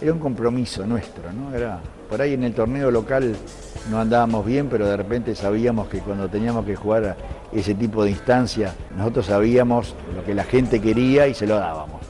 era un compromiso nuestro, ¿no? Era, por ahí en el torneo local no andábamos bien, pero de repente sabíamos que cuando teníamos que jugar ese tipo de instancia, nosotros sabíamos lo que la gente quería y se lo dábamos.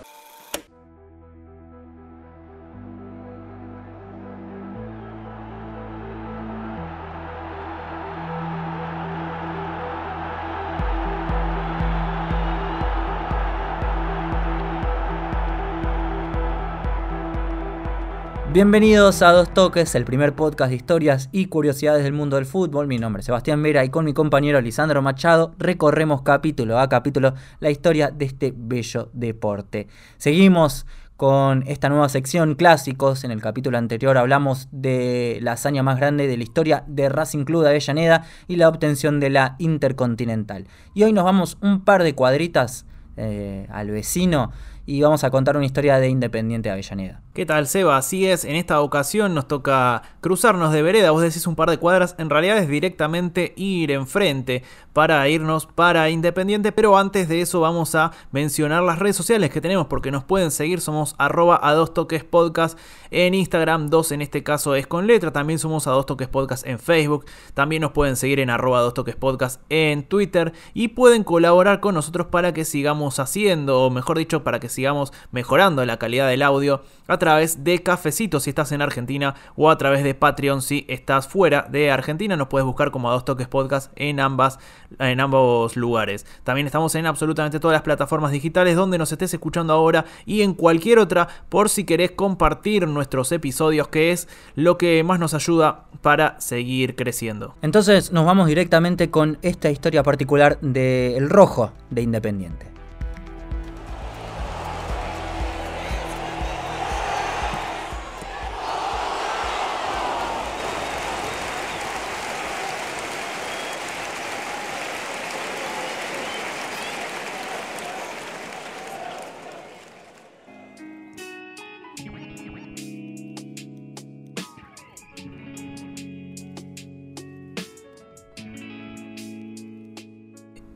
Bienvenidos a Dos Toques, el primer podcast de historias y curiosidades del mundo del fútbol. Mi nombre es Sebastián Vera y con mi compañero Lisandro Machado recorremos capítulo a capítulo la historia de este bello deporte. Seguimos con esta nueva sección clásicos. En el capítulo anterior hablamos de la hazaña más grande de la historia de Racing Club de Avellaneda y la obtención de la Intercontinental. Y hoy nos vamos un par de cuadritas eh, al vecino y vamos a contar una historia de Independiente Avellaneda. ¿Qué tal, Seba? Así es, en esta ocasión nos toca cruzarnos de vereda, vos decís un par de cuadras, en realidad es directamente ir enfrente para irnos para Independiente, pero antes de eso vamos a mencionar las redes sociales que tenemos porque nos pueden seguir, somos arroba a dos toques podcast en Instagram, dos en este caso es con letra, también somos a dos toques podcast en Facebook, también nos pueden seguir en arroba dos toques podcast en Twitter y pueden colaborar con nosotros para que sigamos haciendo, o mejor dicho, para que sigamos mejorando la calidad del audio a través de Cafecito si estás en Argentina o a través de Patreon si estás fuera de Argentina. Nos puedes buscar como a dos toques podcast en ambas en ambos lugares. También estamos en absolutamente todas las plataformas digitales donde nos estés escuchando ahora y en cualquier otra por si querés compartir nuestros episodios que es lo que más nos ayuda para seguir creciendo. Entonces nos vamos directamente con esta historia particular del rojo de Independiente.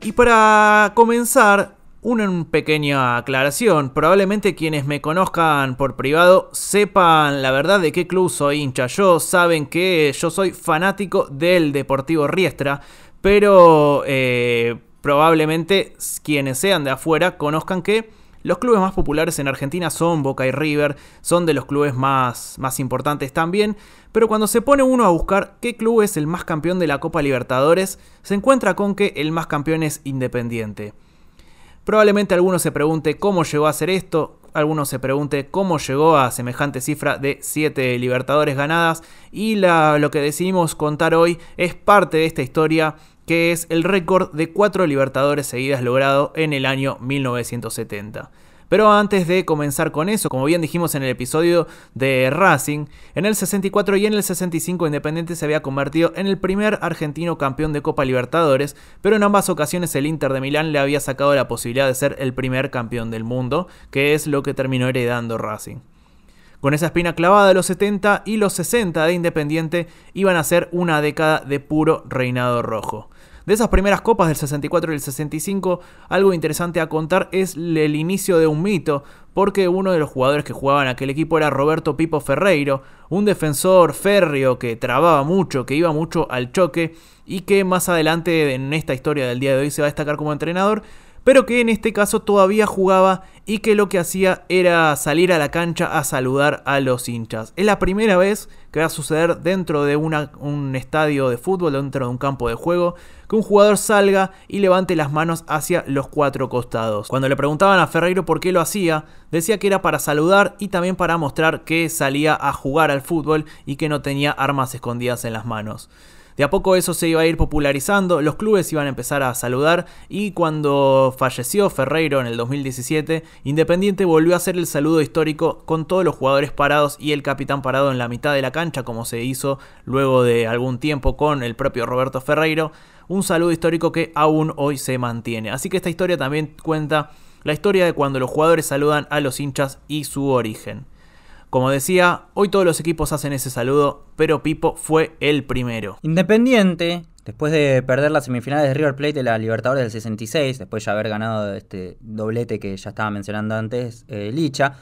Y para comenzar, una pequeña aclaración. Probablemente quienes me conozcan por privado sepan la verdad de qué club soy hincha. Yo saben que yo soy fanático del Deportivo Riestra, pero eh, probablemente quienes sean de afuera conozcan que los clubes más populares en Argentina son Boca y River, son de los clubes más, más importantes también, pero cuando se pone uno a buscar qué club es el más campeón de la Copa Libertadores, se encuentra con que el más campeón es Independiente. Probablemente alguno se pregunte cómo llegó a hacer esto, alguno se pregunte cómo llegó a semejante cifra de 7 Libertadores ganadas y lo que decidimos contar hoy es parte de esta historia que es el récord de 4 Libertadores seguidas logrado en el año 1970. Pero antes de comenzar con eso, como bien dijimos en el episodio de Racing, en el 64 y en el 65 Independiente se había convertido en el primer argentino campeón de Copa Libertadores, pero en ambas ocasiones el Inter de Milán le había sacado la posibilidad de ser el primer campeón del mundo, que es lo que terminó heredando Racing. Con esa espina clavada, los 70 y los 60 de Independiente iban a ser una década de puro reinado rojo. De esas primeras copas del 64 y el 65, algo interesante a contar es el inicio de un mito, porque uno de los jugadores que jugaban aquel equipo era Roberto Pipo Ferreiro, un defensor férreo que trababa mucho, que iba mucho al choque y que más adelante en esta historia del día de hoy se va a destacar como entrenador, pero que en este caso todavía jugaba y que lo que hacía era salir a la cancha a saludar a los hinchas. Es la primera vez que va a suceder dentro de un estadio de fútbol, dentro de un campo de juego, que un jugador salga y levante las manos hacia los cuatro costados. Cuando le preguntaban a Ferreiro por qué lo hacía, decía que era para saludar y también para mostrar que salía a jugar al fútbol y que no tenía armas escondidas en las manos. De a poco eso se iba a ir popularizando, los clubes iban a empezar a saludar y cuando falleció Ferreiro en el 2017, Independiente volvió a hacer el saludo histórico con todos los jugadores parados y el capitán parado en la mitad de la cancha como se hizo luego de algún tiempo con el propio Roberto Ferreiro, un saludo histórico que aún hoy se mantiene. Así que esta historia también cuenta la historia de cuando los jugadores saludan a los hinchas y su origen. Como decía, hoy todos los equipos hacen ese saludo, pero Pipo fue el primero. Independiente, después de perder las semifinales de River Plate de la Libertadores del 66, después de haber ganado este doblete que ya estaba mencionando antes, eh, Licha,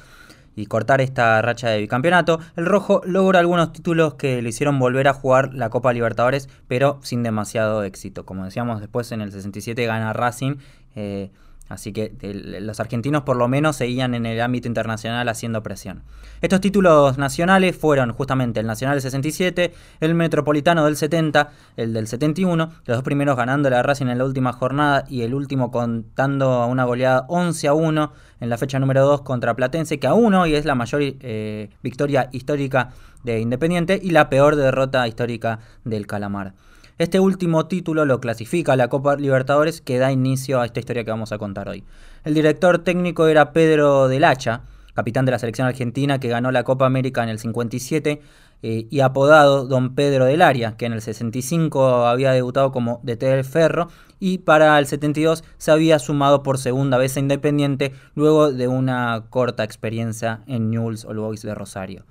y cortar esta racha de bicampeonato, el rojo logra algunos títulos que le hicieron volver a jugar la Copa Libertadores, pero sin demasiado éxito. Como decíamos, después en el 67 gana Racing. Eh, Así que los argentinos por lo menos seguían en el ámbito internacional haciendo presión. Estos títulos nacionales fueron justamente el Nacional del 67, el Metropolitano del 70, el del 71, los dos primeros ganando la Racing en la última jornada y el último contando a una goleada 11 a 1 en la fecha número 2 contra Platense, que aún hoy es la mayor eh, victoria histórica de Independiente y la peor derrota histórica del Calamar. Este último título lo clasifica a la Copa Libertadores que da inicio a esta historia que vamos a contar hoy. El director técnico era Pedro Del Hacha, capitán de la selección argentina que ganó la Copa América en el 57 eh, y apodado Don Pedro del Área, que en el 65 había debutado como DT del Ferro y para el 72 se había sumado por segunda vez a Independiente luego de una corta experiencia en Newell's Old Boys de Rosario.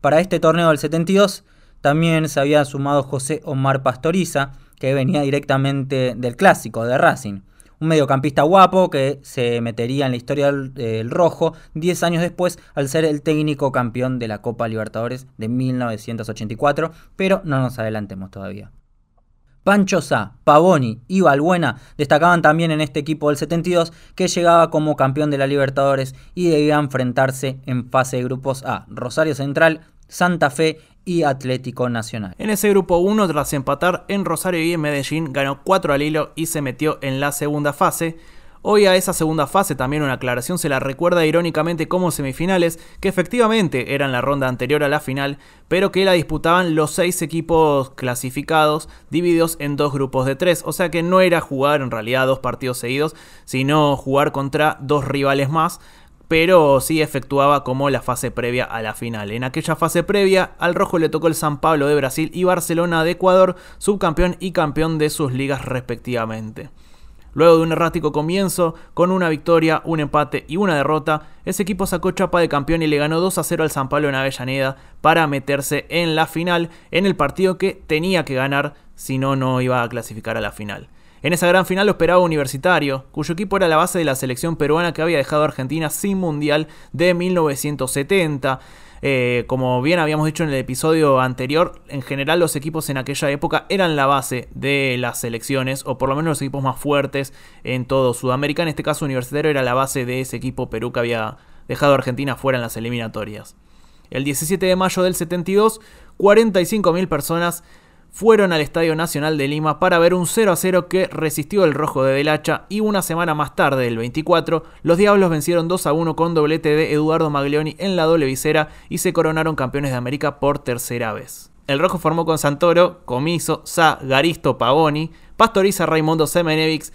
Para este torneo del 72 también se había sumado José Omar Pastoriza, que venía directamente del clásico de Racing. Un mediocampista guapo que se metería en la historia del, rojo 10 años después al ser el técnico campeón de la Copa Libertadores de 1984, pero no nos adelantemos todavía. Pancho Sá, Pavoni y Balbuena destacaban también en este equipo del 72 que llegaba como campeón de la Libertadores y debía enfrentarse en fase de grupos a Rosario Central, Santa Fe y Atlético Nacional. En ese grupo 1, tras empatar en Rosario y en Medellín, ganó 4 al hilo y se metió en la segunda fase. Hoy a esa segunda fase también una aclaración se la recuerda irónicamente como semifinales, que efectivamente eran la ronda anterior a la final, pero que la disputaban los seis equipos clasificados divididos en dos grupos de tres, o sea que no era jugar en realidad dos partidos seguidos, sino jugar contra dos rivales más pero sí efectuaba como la fase previa a la final. En aquella fase previa, al rojo le tocó el San Pablo de Brasil y Barcelona de Ecuador, subcampeón y campeón de sus ligas respectivamente. Luego de un errático comienzo, con una victoria, un empate y una derrota, ese equipo sacó chapa de campeón y le ganó 2 a 0 al San Pablo en Avellaneda para meterse en la final, en el partido que tenía que ganar, si no, no iba a clasificar a la final. En esa gran final lo esperaba Universitario, cuyo equipo era la base de la selección peruana que había dejado a Argentina sin mundial de 1970. Eh, como bien habíamos dicho en el episodio anterior, en general los equipos en aquella época eran la base de las selecciones, o por lo menos los equipos más fuertes en todo Sudamérica. En este caso, Universitario era la base de ese equipo Perú que había dejado a Argentina fuera en las eliminatorias. El 17 de mayo del 72, 45.000 personas fueron al Estadio Nacional de Lima para ver un 0 a 0 que resistió el rojo de Delacha y una semana más tarde, el 24, los Diablos vencieron 2 a 1 con doblete de Eduardo Maglioni en la doble visera y se coronaron campeones de América por tercera vez. El rojo formó con Santoro, Comiso, Sa, Garisto, Pavoni, Pastoriza, Raimundo Semenevics,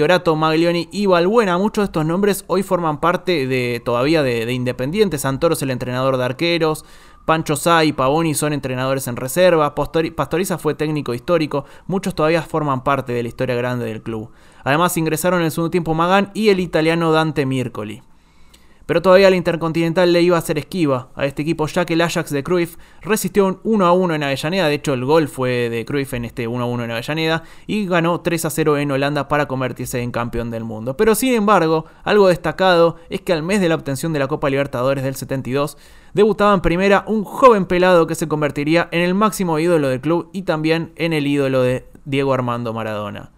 Orato, Maglioni y Balbuena. Muchos de estos nombres hoy forman parte de todavía de, de Independiente. Santoro es el entrenador de arqueros, Pancho Sá y Pavoni son entrenadores en reserva, Pastoriza fue técnico histórico, muchos todavía forman parte de la historia grande del club. Además ingresaron en el segundo tiempo Magán y el italiano Dante Mircoli. Pero todavía la Intercontinental le iba a hacer esquiva a este equipo ya que el Ajax de Cruyff resistió un 1 a 1 en Avellaneda, de hecho el gol fue de Cruyff en este 1 a 1 en Avellaneda y ganó 3 a 0 en Holanda para convertirse en campeón del mundo. Pero sin embargo, algo destacado es que al mes de la obtención de la Copa Libertadores del 72, debutaba en primera un joven pelado que se convertiría en el máximo ídolo del club y también en el ídolo de Diego Armando Maradona.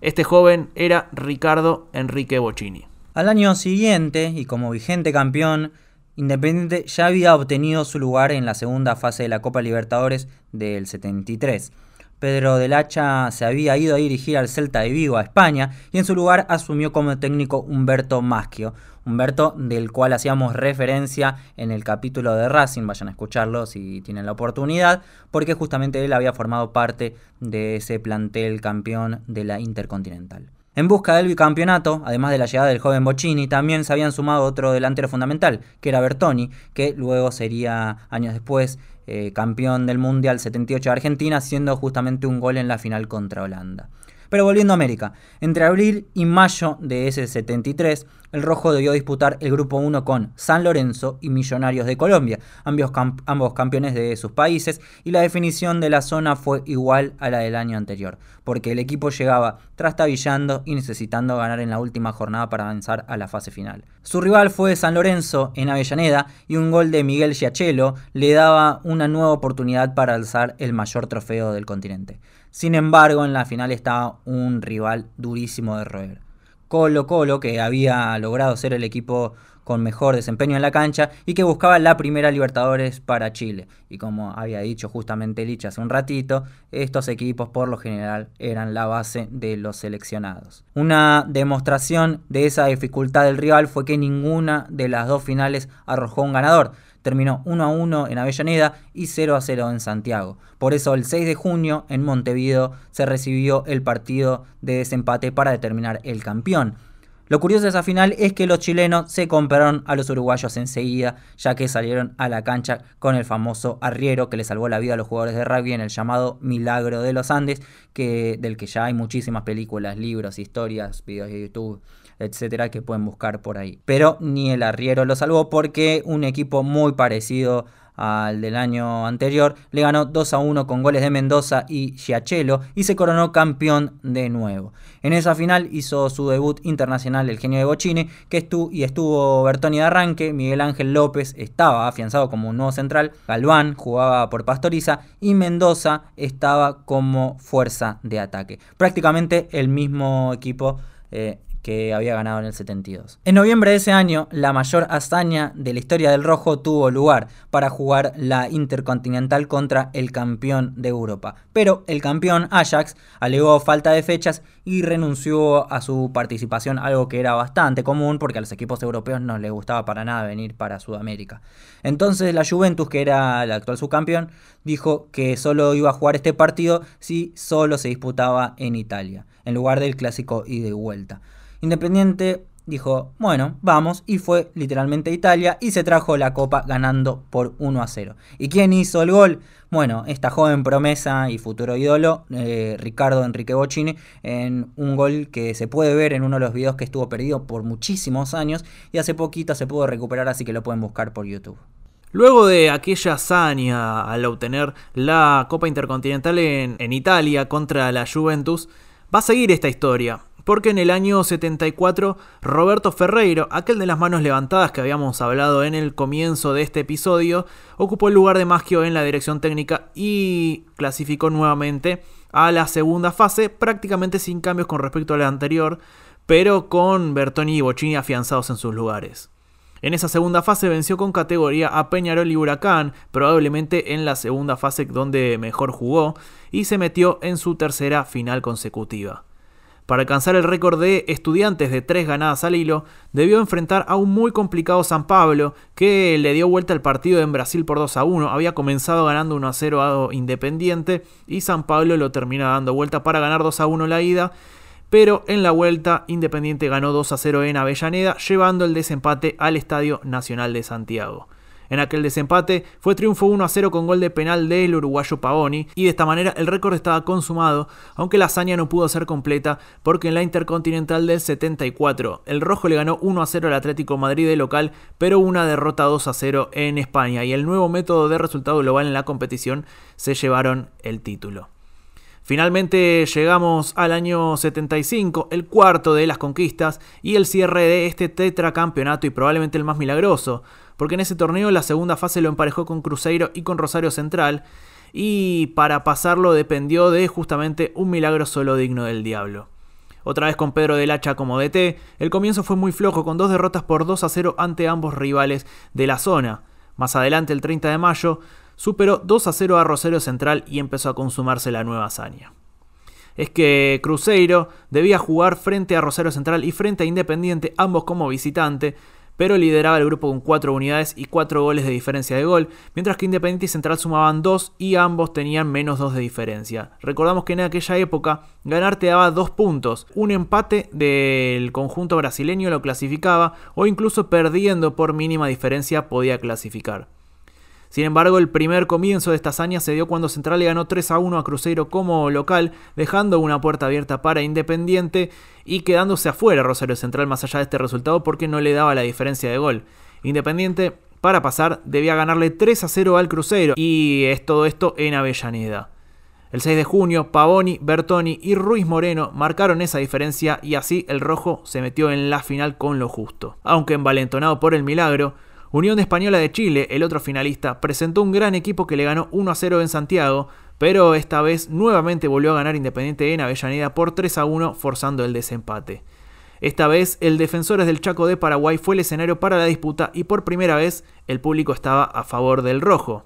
Este joven era Ricardo Enrique Bocini. Al año siguiente, y como vigente campeón, Independiente ya había obtenido su lugar en la segunda fase de la Copa Libertadores del 73. Pedro del Hacha se había ido a dirigir al Celta de Vigo, a España, y en su lugar asumió como técnico Humberto Maschio. Humberto, del cual hacíamos referencia en el capítulo de Racing, vayan a escucharlo si tienen la oportunidad, porque justamente él había formado parte de ese plantel campeón de la Intercontinental. En busca del bicampeonato, además de la llegada del joven Bocini, también se habían sumado otro delantero fundamental, que era Bertoni, que luego sería años después eh, campeón del Mundial 78 de Argentina, haciendo justamente un gol en la final contra Holanda. Pero volviendo a América, entre abril y mayo de ese 73, el Rojo debió disputar el grupo 1 con San Lorenzo y Millonarios de Colombia, ambos, ambos, campeones de sus países, y la definición de la zona fue igual a la del año anterior, porque el equipo llegaba trastabillando y necesitando ganar en la última jornada para avanzar a la fase final. Su rival fue San Lorenzo en Avellaneda y un gol de Miguel Giachelo le daba una nueva oportunidad para alzar el mayor trofeo del continente. Sin embargo, en la final estaba un rival durísimo de roer. Colo Colo, que había logrado ser el equipo con mejor desempeño en la cancha y que buscaba la primera Libertadores para Chile. Y como había dicho justamente Lich hace un ratito, estos equipos por lo general eran la base de los seleccionados. Una demostración de esa dificultad del rival fue que ninguna de las dos finales arrojó un ganador terminó 1 a 1 en Avellaneda y 0 a 0 en Santiago. Por eso el 6 de junio en Montevideo se recibió el partido de desempate para determinar el campeón. Lo curioso de esa final es que los chilenos se compraron a los uruguayos enseguida, ya que salieron a la cancha con el famoso arriero que le salvó la vida a los jugadores de rugby en el llamado Milagro de los Andes, que, del que ya hay muchísimas películas, libros, historias, videos de YouTube etcétera, que pueden buscar por ahí. Pero ni el arriero lo salvó porque un equipo muy parecido al del año anterior, le ganó 2 a 1 con goles de Mendoza y Giachelo y se coronó campeón de nuevo. En esa final hizo su debut internacional el genio de Bochini, que estuvo, y estuvo Bertoni de arranque, Miguel Ángel López estaba afianzado como un nuevo central, Galván jugaba por Pastoriza y Mendoza estaba como fuerza de ataque. Prácticamente el mismo equipo eh, que había ganado en el 72. En noviembre de ese año, la mayor hazaña de la historia del Rojo tuvo lugar para jugar la Intercontinental contra el campeón de Europa. Pero el campeón Ajax alegó falta de fechas y renunció a su participación, algo que era bastante común porque a los equipos europeos no les gustaba para nada venir para Sudamérica. Entonces la Juventus, que era el actual subcampeón, dijo que solo iba a jugar este partido si solo se disputaba en Italia, en lugar del clásico ida y vuelta. Independiente dijo, bueno, vamos, y fue literalmente a Italia y se trajo la copa ganando por 1 a 0. ¿Y quién hizo el gol? Bueno, esta joven promesa y futuro ídolo, eh, Ricardo Enrique Bocini, en un gol que se puede ver en uno de los videos que estuvo perdido por muchísimos años y hace poquito se pudo recuperar, así que lo pueden buscar por YouTube. Luego de aquella hazaña al obtener la Copa Intercontinental en, en Italia contra la Juventus, va a seguir esta historia porque en el año 74 Roberto Ferreiro, aquel de las manos levantadas que habíamos hablado en el comienzo de este episodio, ocupó el lugar de Maggio en la dirección técnica y clasificó nuevamente a la segunda fase, prácticamente sin cambios con respecto a la anterior, pero con Bertoni y Bocini afianzados en sus lugares. En esa segunda fase venció con categoría a Peñarol y Huracán, probablemente en la segunda fase donde mejor jugó, y se metió en su tercera final consecutiva. Para alcanzar el récord de estudiantes de tres ganadas al hilo, debió enfrentar a un muy complicado San Pablo, que le dio vuelta al partido en Brasil por 2 a 1. Había comenzado ganando 1 a 0 a Independiente y San Pablo lo termina dando vuelta para ganar 2 a 1 la ida. Pero en la vuelta, Independiente ganó 2 a 0 en Avellaneda, llevando el desempate al Estadio Nacional de Santiago. En aquel desempate fue triunfo 1 a 0 con gol de penal del uruguayo Pavoni y de esta manera el récord estaba consumado, aunque la hazaña no pudo ser completa porque en la Intercontinental del 74 el rojo le ganó 1 a 0 al Atlético Madrid de local, pero una derrota 2 a 0 en España y el nuevo método de resultado global en la competición se llevaron el título. Finalmente llegamos al año 75, el cuarto de las conquistas y el cierre de este tetracampeonato y probablemente el más milagroso, porque en ese torneo la segunda fase lo emparejó con Cruzeiro y con Rosario Central, y para pasarlo dependió de justamente un milagro solo digno del diablo. Otra vez con Pedro del Hacha como DT, el comienzo fue muy flojo con dos derrotas por 2 a 0 ante ambos rivales de la zona. Más adelante, el 30 de mayo, superó 2 a 0 a Rosario Central y empezó a consumarse la nueva hazaña. Es que Cruzeiro debía jugar frente a Rosario Central y frente a Independiente, ambos como visitante, pero lideraba el grupo con 4 unidades y 4 goles de diferencia de gol, mientras que Independiente y Central sumaban 2 y ambos tenían menos 2 de diferencia. Recordamos que en aquella época ganar te daba 2 puntos, un empate del conjunto brasileño lo clasificaba o incluso perdiendo por mínima diferencia podía clasificar. Sin embargo, el primer comienzo de esta hazaña se dio cuando Central le ganó 3 a 1 a Cruzeiro como local, dejando una puerta abierta para Independiente y quedándose afuera Rosario Central más allá de este resultado porque no le daba la diferencia de gol. Independiente, para pasar, debía ganarle 3 a 0 al Cruzeiro y es todo esto en Avellaneda. El 6 de junio, Pavoni, Bertoni y Ruiz Moreno marcaron esa diferencia y así el rojo se metió en la final con lo justo. Aunque envalentonado por el milagro, Unión Española de Chile, el otro finalista, presentó un gran equipo que le ganó 1 a 0 en Santiago, pero esta vez nuevamente volvió a ganar Independiente en Avellaneda por 3 a 1, forzando el desempate. Esta vez, el Defensores del Chaco de Paraguay fue el escenario para la disputa y por primera vez el público estaba a favor del rojo.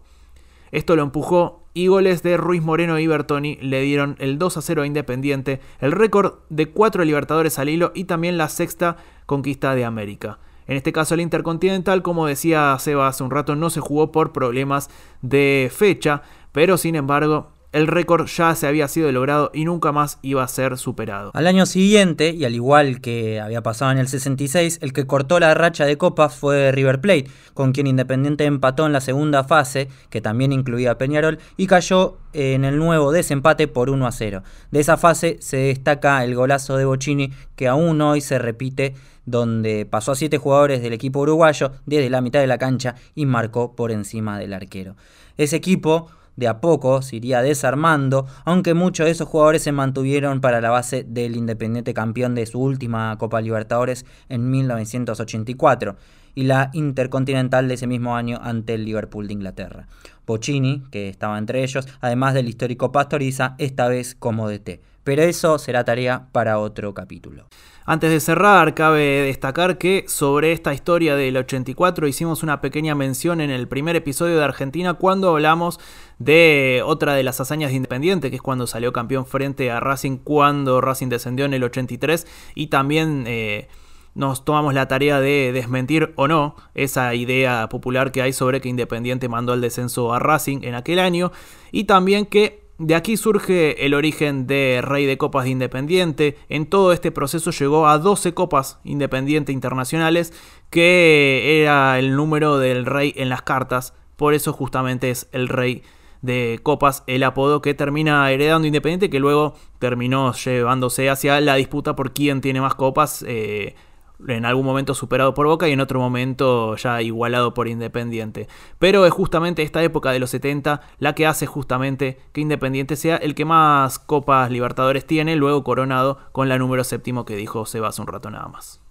Esto lo empujó y goles de Ruiz Moreno y Bertoni le dieron el 2 a 0 a Independiente, el récord de 4 Libertadores al hilo y también la sexta conquista de América. En este caso el Intercontinental, como decía Seba hace un rato, no se jugó por problemas de fecha, pero sin embargo el récord ya se había sido logrado y nunca más iba a ser superado. Al año siguiente, y al igual que había pasado en el 66, el que cortó la racha de copas fue River Plate, con quien Independiente empató en la segunda fase, que también incluía a Peñarol, y cayó en el nuevo desempate por 1 a 0. De esa fase se destaca el golazo de Bocini, que aún hoy se repite donde pasó a siete jugadores del equipo uruguayo desde la mitad de la cancha y marcó por encima del arquero. Ese equipo de a poco se iría desarmando, aunque muchos de esos jugadores se mantuvieron para la base del Independiente campeón de su última Copa Libertadores en 1984 y la Intercontinental de ese mismo año ante el Liverpool de Inglaterra. Pochini, que estaba entre ellos, además del histórico Pastoriza, esta vez como DT. Pero eso será tarea para otro capítulo. Antes de cerrar, cabe destacar que sobre esta historia del 84 hicimos una pequeña mención en el primer episodio de Argentina cuando hablamos de otra de las hazañas de Independiente, que es cuando salió campeón frente a Racing cuando Racing descendió en el 83 y también... Eh, nos tomamos la tarea de desmentir o no esa idea popular que hay sobre que Independiente mandó el descenso a Racing en aquel año y también que de aquí surge el origen de Rey de Copas de Independiente. En todo este proceso llegó a 12 Copas Independiente internacionales, que era el número del Rey en las cartas. Por eso justamente es el Rey de Copas el apodo que termina heredando Independiente, que luego terminó llevándose hacia la disputa por quién tiene más copas. Eh, en algún momento superado por Boca y en otro momento ya igualado por Independiente. Pero es justamente esta época de los 70 la que hace justamente que Independiente sea el que más Copas Libertadores tiene, luego coronado con la número séptimo que dijo Sebas un rato nada más.